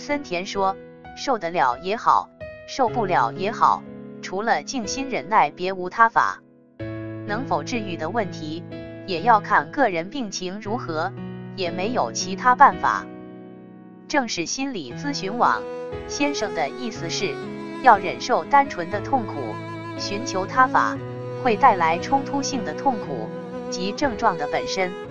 森田说受得了也好受不了也好除了静心忍耐别无他法。能否治愈的问题也要看个人病情如何也没有其他办法。正是心理咨询网先生的意思是要忍受单纯的痛苦寻求他法会带来冲突性的痛苦及症状的本身。